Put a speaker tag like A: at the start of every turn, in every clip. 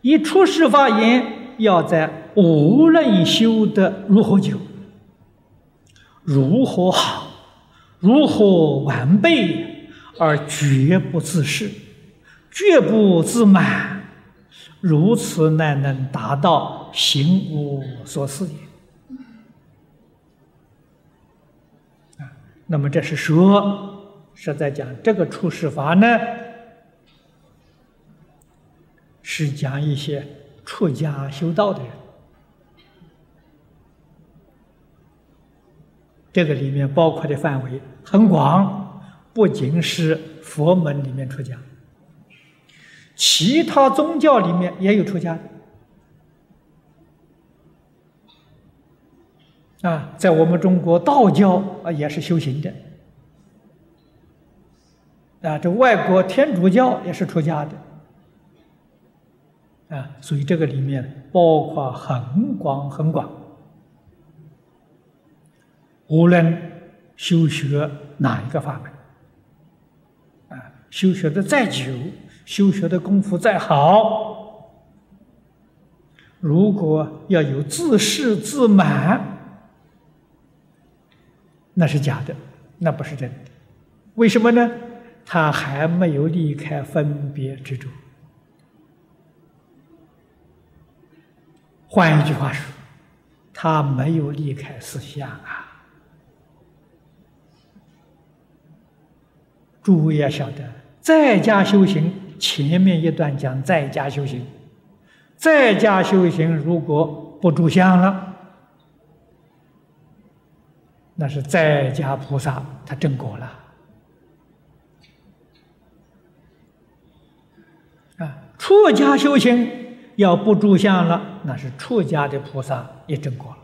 A: 一出世发言，要在无论修得如何久、如何好、如何完备，而绝不自恃、绝不自满，如此乃能达到行无所思也。啊，那么这是说，是在讲这个出世法呢？是讲一些出家修道的人，这个里面包括的范围很广，不仅是佛门里面出家，其他宗教里面也有出家的。啊，在我们中国道教啊也是修行的啊，这外国天主教也是出家的。啊，所以这个里面包括很广很广，无论修学哪一个法门，啊，修学的再久，修学的功夫再好，如果要有自恃自满，那是假的，那不是真的。为什么呢？他还没有离开分别执着。换一句话说，他没有离开思想啊！诸位要晓得，在家修行，前面一段讲在家修行，在家修行如果不住相了，那是在家菩萨他正果了啊！出家修行。要不住相了，那是出家的菩萨也证果了，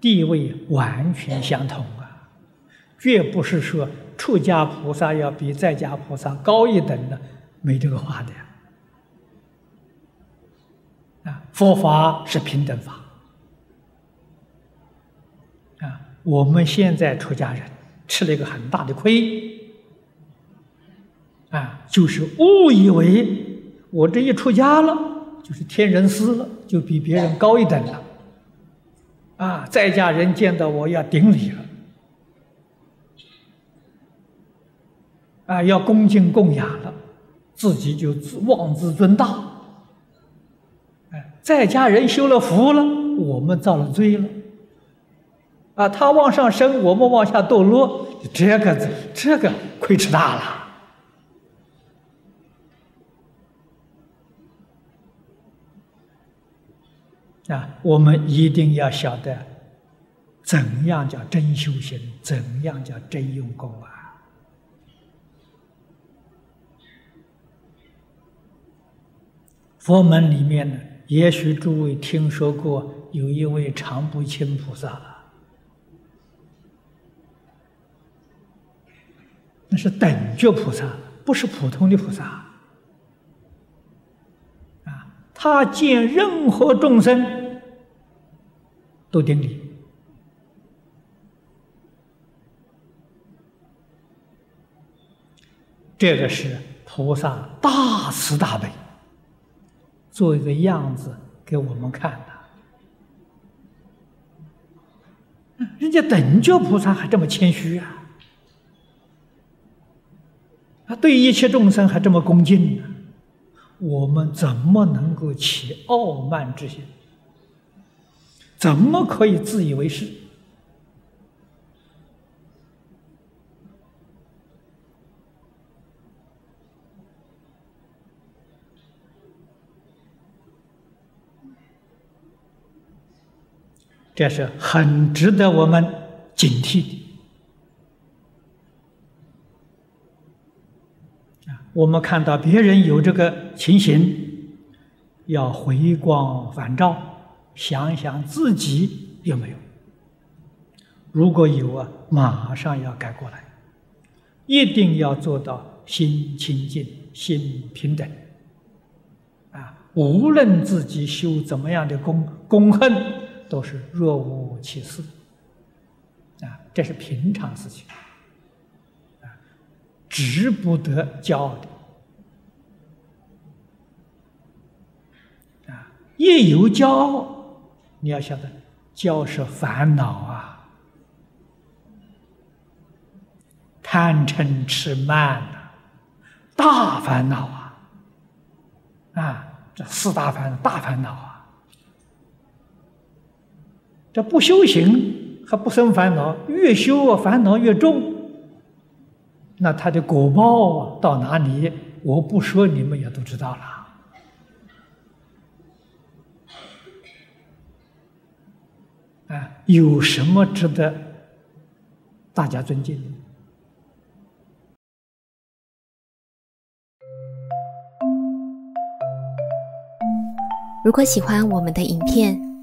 A: 地位完全相同啊，绝不是说出家菩萨要比在家菩萨高一等的，没这个话的呀。啊，佛法是平等法啊，我们现在出家人吃了一个很大的亏啊，就是误以为。我这一出家了，就是天人师了，就比别人高一等了。啊，在家人见到我要顶礼了，啊，要恭敬供养了，自己就自妄自尊大。哎，在家人修了福了，我们造了罪了。啊，他往上升，我们往下堕落，这个这个亏吃大了。啊，我们一定要晓得，怎样叫真修行，怎样叫真用功啊！佛门里面呢，也许诸位听说过，有一位常不轻菩萨，那是等觉菩萨，不是普通的菩萨。啊。他见任何众生都顶礼，这个是菩萨大慈大悲，做一个样子给我们看的。人家等觉菩萨还这么谦虚啊，他对一切众生还这么恭敬呢。我们怎么能够起傲慢之心？怎么可以自以为是？这是很值得我们警惕的。我们看到别人有这个情形，要回光返照，想想自己有没有。如果有啊，马上要改过来，一定要做到心清净、心平等。啊无论自己修怎么样的功功恨，都是若无其事。啊，这是平常事情，啊，值不得骄傲的。啊，一有骄傲，你要晓得，骄是烦恼啊，贪嗔痴慢呐，大烦恼啊，啊，这四大烦大烦恼啊，这不修行。还不生烦恼，越修啊烦恼越重，那他的果报到哪里？我不说，你们也都知道了。啊，有什么值得大家尊敬的？
B: 如果喜欢我们的影片，